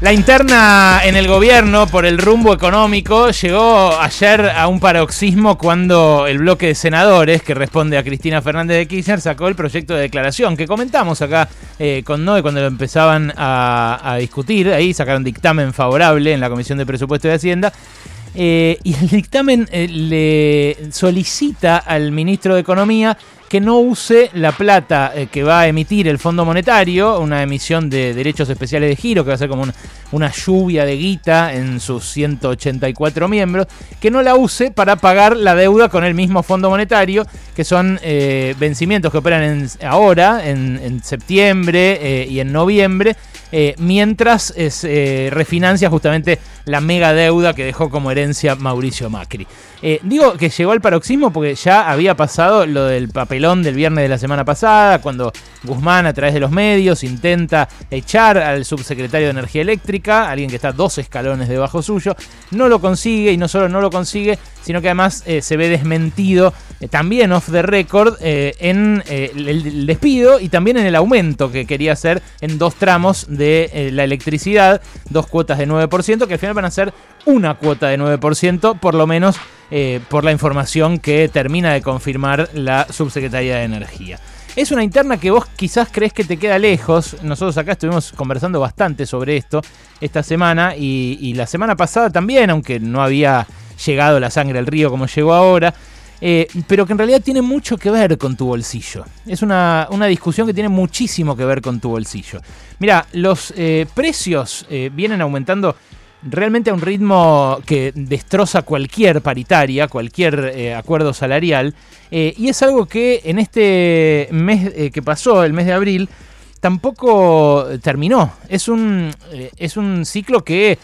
La interna en el gobierno por el rumbo económico llegó ayer a un paroxismo cuando el bloque de senadores que responde a Cristina Fernández de Kirchner sacó el proyecto de declaración que comentamos acá eh, con Noé cuando lo empezaban a, discutir. Ahí sacaron dictamen favorable en la Comisión de Presupuesto y Hacienda. Eh, y el dictamen eh, le solicita al ministro de Economía que no use la plata eh, que va a emitir el Fondo Monetario, una emisión de derechos especiales de giro, que va a ser como una lluvia de guita en sus 184 miembros, que no la use para pagar la deuda con el mismo Fondo Monetario, que son vencimientos que operan ahora, en, septiembre y en noviembre, mientras se refinancia justamente la mega deuda que dejó como herencia Mauricio Macri. digo que llegó al paroxismo porque ya había pasado lo del papel del viernes de la semana pasada, cuando Guzmán a través de los medios intenta echar al subsecretario de Energía Eléctrica, alguien que está dos escalones debajo suyo, no lo consigue y no solo no lo consigue, sino que además eh, se ve desmentido eh, también off the record eh, en el, despido y también en el aumento que quería hacer en dos tramos de la electricidad, dos cuotas de 9%, que al final van a ser una cuota de 9%, por lo menos eh, por la información que termina de confirmar la Subsecretaría de Energía. Es una interna que vos quizás crees que te queda lejos. Nosotros acá estuvimos conversando bastante sobre esto esta semana y, la semana pasada también, aunque no había llegado la sangre al río como llegó ahora. Eh, pero que en realidad tiene mucho que ver con tu bolsillo. Es una, discusión que tiene muchísimo que ver con tu bolsillo. Mira, los eh, precios vienen aumentando realmente a un ritmo que destroza cualquier paritaria, cualquier eh, acuerdo salarial, eh, y es algo que en este mes eh, que pasó, el mes de abril, tampoco terminó. Es un, es un ciclo que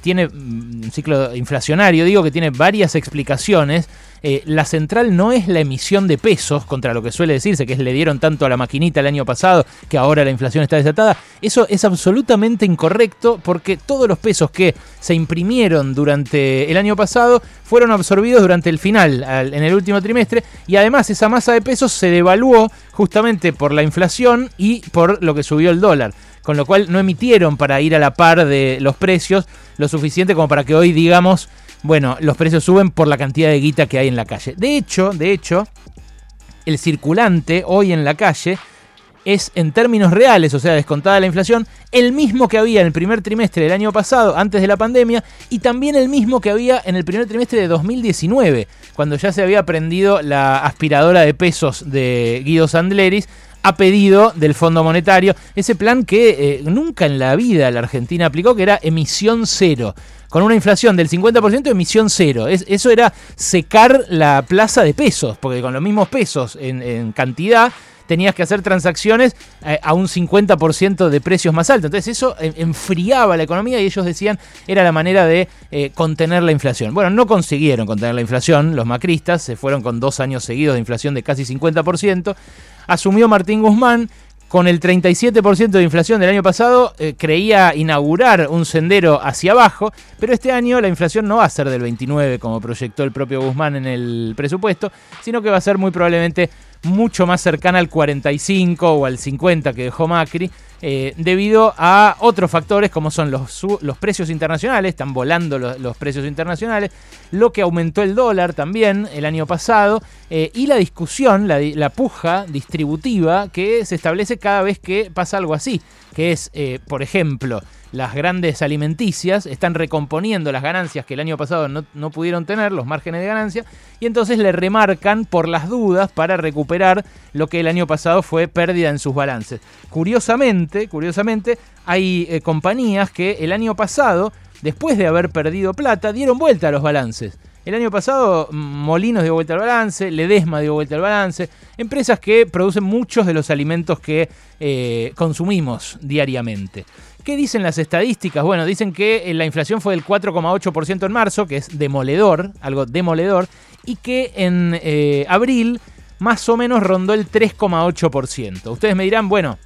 tiene, mm, un ciclo inflacionario, digo, que tiene varias explicaciones eh, la central no es la emisión de pesos, contra lo que suele decirse, que es le dieron tanto a la maquinita el año pasado que ahora la inflación está desatada. Eso es absolutamente incorrecto porque todos los pesos que se imprimieron durante el año pasado fueron absorbidos durante el final, en el último trimestre, y además esa masa de pesos se devaluó justamente por la inflación y por lo que subió el dólar con lo cual no emitieron para ir a la par de los precios lo suficiente como para que hoy digamos bueno, los precios suben por la cantidad de guita que hay en la calle. De hecho, de hecho, el circulante hoy en la calle es en términos reales, o sea, descontada la inflación, el mismo que había en el primer trimestre del año pasado, antes de la pandemia, y también el mismo que había en el primer trimestre de 2019, cuando ya se había prendido la aspiradora de pesos de Guido Sandleris a pedido del Fondo Monetario, ese plan que eh, nunca en la vida la Argentina aplicó, que era emisión cero con una inflación del 50%, emisión cero. eso era secar la plaza de pesos, porque con los mismos pesos en, cantidad tenías que hacer transacciones eh, a un 50% de precios más altos. Entonces eso enfriaba la economía y ellos decían era la manera de eh, contener la inflación. Bueno, no consiguieron contener la inflación, los macristas se fueron con dos años seguidos de inflación de casi 50%. Asumió Martín Guzmán, con el 37% de inflación del año pasado, eh, creía inaugurar un sendero hacia abajo, pero este año la inflación no va a ser del 29 como proyectó el propio Guzmán en el presupuesto, sino que va a ser muy probablemente mucho más cercana al 45 o al 50 que dejó Macri, eh, debido a otros factores como son los, los precios internacionales, están volando los, precios internacionales, lo que aumentó el dólar también el año pasado, eh, y la discusión, la, la, puja distributiva que se establece cada vez que pasa algo así, que es, eh, por ejemplo, las grandes alimenticias están recomponiendo las ganancias que el año pasado no, pudieron tener, los márgenes de ganancia, y entonces le remarcan por las dudas para recuperar lo que el año pasado fue pérdida en sus balances. Curiosamente, curiosamente, hay eh, compañías que el año pasado, después de haber perdido plata, dieron vuelta a los balances. El año pasado Molinos dio vuelta al balance, Ledesma dio vuelta al balance, empresas que producen muchos de los alimentos que eh, consumimos diariamente. ¿Qué dicen las estadísticas? Bueno, dicen que eh, la inflación fue del 4,8% en marzo, que es demoledor, algo demoledor, y que en eh, abril más o menos rondó el 3,8%. Ustedes me dirán, bueno,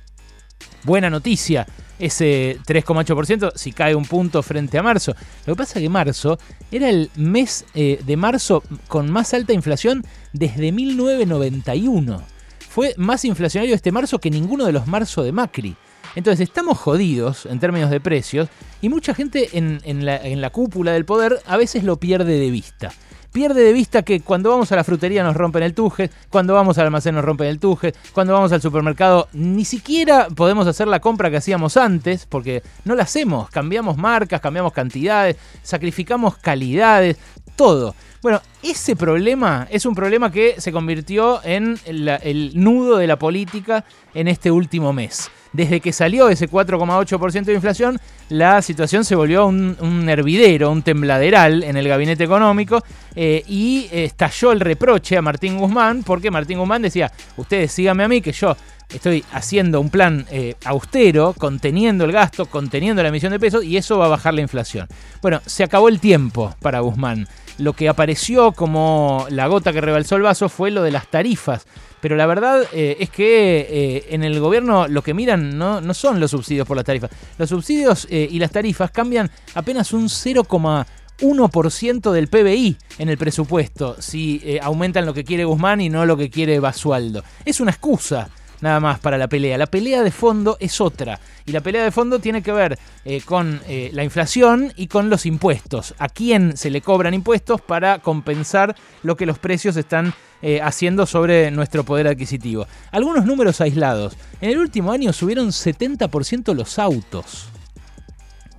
buena noticia ese 3,8% si cae un punto frente a marzo. Lo que pasa es que marzo era el mes eh, de marzo con más alta inflación desde 1991. Fue más inflacionario este marzo que ninguno de los marzos de Macri. Entonces estamos jodidos en términos de precios y mucha gente en la cúpula del poder a veces lo pierde de vista pierde de vista que cuando vamos a la frutería nos rompen el tuje, cuando vamos al almacén nos rompen el tuje, cuando vamos al supermercado ni siquiera podemos hacer la compra que hacíamos antes, porque no la hacemos, cambiamos marcas, cambiamos cantidades, sacrificamos calidades, todo. Bueno, ese problema es un problema que se convirtió en el nudo de la política en este último mes desde que salió ese 4,8% de inflación, la situación se volvió un, hervidero, un tembladeral en el gabinete económico eh, y estalló el reproche a Martín Guzmán porque Martín Guzmán decía, ustedes síganme a mí que yo estoy haciendo un plan eh, austero, conteniendo el gasto, conteniendo la emisión de pesos y eso va a bajar la inflación. Bueno, se acabó el tiempo para Guzmán. Lo que apareció como la gota que rebalsó el vaso fue lo de las tarifas pero la verdad eh, es que eh, en el gobierno lo que miran no, no, son los subsidios por las tarifas. Los subsidios eh, y las tarifas cambian apenas un 0,1% del PBI en el presupuesto si aumentan lo que quiere Guzmán y no lo que quiere Basualdo. Es una excusa nada más para la pelea. La pelea de fondo es otra. Y la pelea de fondo tiene que ver eh, con eh, la inflación y con los impuestos. A quién se le cobran impuestos para compensar lo que los precios están eh, haciendo sobre nuestro poder adquisitivo. Algunos números aislados. En el último año subieron 70% los autos.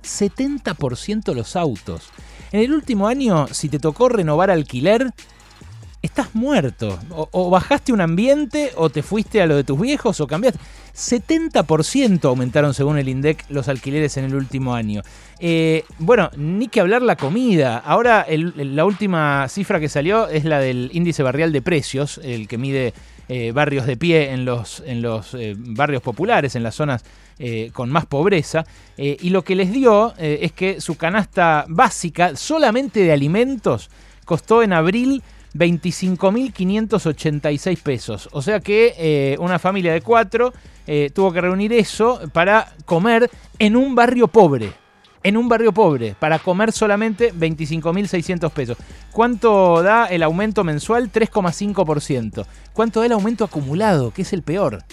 70% los autos. En el último año, si te tocó renovar alquiler, estás muerto. O, bajaste un ambiente, o te fuiste a lo de tus viejos, o cambiaste. 70% aumentaron según el INDEC los alquileres en el último año. Eh, bueno, ni que hablar la comida. Ahora la última cifra que salió es la del índice barrial de precios, el que mide eh, barrios de pie en los, en los eh, barrios populares, en las zonas con más pobreza. y lo que les dio es que su canasta básica solamente de alimentos costó en abril 25.586 pesos. O sea que eh, una familia de cuatro eh, tuvo que reunir eso para comer en un barrio pobre. En un barrio pobre, para comer solamente 25.600 pesos. ¿Cuánto da el aumento mensual? 3,5%. ¿Cuánto da el aumento acumulado? Que es el peor.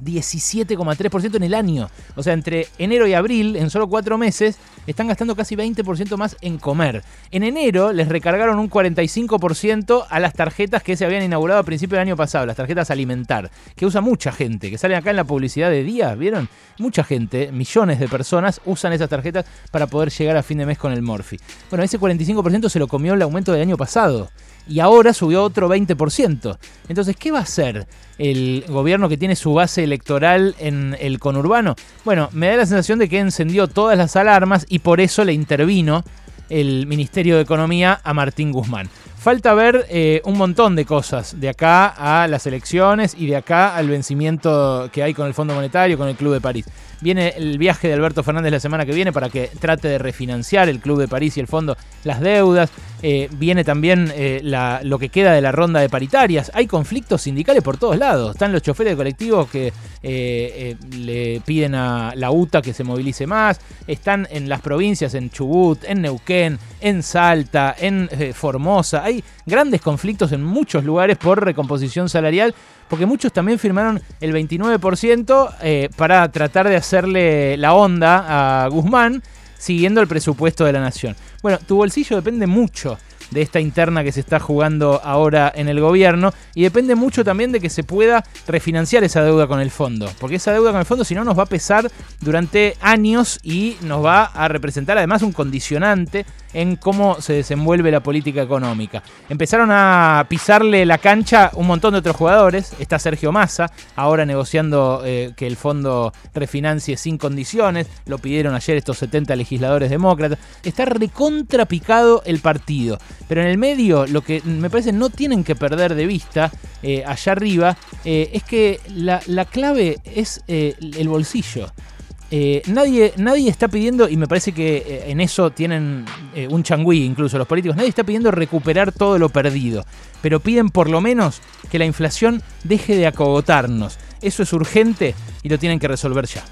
17,3% en el año. O sea, entre enero y abril, en solo cuatro meses, están gastando casi 20% más en comer. En enero les recargaron un 45% a las tarjetas que se habían inaugurado a principios del año pasado, las tarjetas alimentar, que usa mucha gente, que salen acá en la publicidad de días, ¿vieron? Mucha gente, millones de personas usan esas tarjetas para poder llegar a fin de mes con el Morphy. Bueno, ese 45% se lo comió el aumento del año pasado y ahora subió otro 20%. Entonces, ¿qué va a hacer el gobierno que tiene su base electoral en el conurbano? Bueno, me da la sensación de que encendió todas las alarmas y por eso le intervino el Ministerio de Economía a Martín Guzmán. Falta ver eh, un montón de cosas de acá a las elecciones y de acá al vencimiento que hay con el Fondo Monetario, con el Club de París. Viene el viaje de Alberto Fernández la semana que viene para que trate de refinanciar el Club de París y el Fondo las deudas. Eh, viene también eh, lo que queda de la ronda de paritarias. Hay conflictos sindicales por todos lados. Están los choferes de colectivos que le piden a la UTA que se movilice más. Están en las provincias, en Chubut, en Neuquén, en Salta, en Formosa. Grandes conflictos en muchos lugares por recomposición salarial, porque muchos también firmaron el 29% eh, para tratar de hacerle la onda a Guzmán, siguiendo el presupuesto de la nación. Bueno, tu bolsillo depende mucho de esta interna que se está jugando ahora en el gobierno y depende mucho también de que se pueda refinanciar esa deuda con el fondo, porque esa deuda con el fondo si no nos va a pesar durante años y nos va a representar además un condicionante en cómo se desenvuelve la política económica. Empezaron a pisarle la cancha un montón de otros jugadores, está Sergio Massa, ahora negociando eh, que el fondo refinancie sin condiciones, lo pidieron ayer estos 70 legisladores demócratas, está recontrapicado el partido. Pero en el medio, lo que me parece no tienen que perder de vista, eh, allá arriba, eh, es que la, clave es el bolsillo. Nadie, nadie está pidiendo, y me parece que en eso tienen un changüí incluso los políticos, nadie está pidiendo recuperar todo lo perdido, pero piden por lo menos que la inflación deje de acogotarnos. Eso es urgente y lo tienen que resolver ya.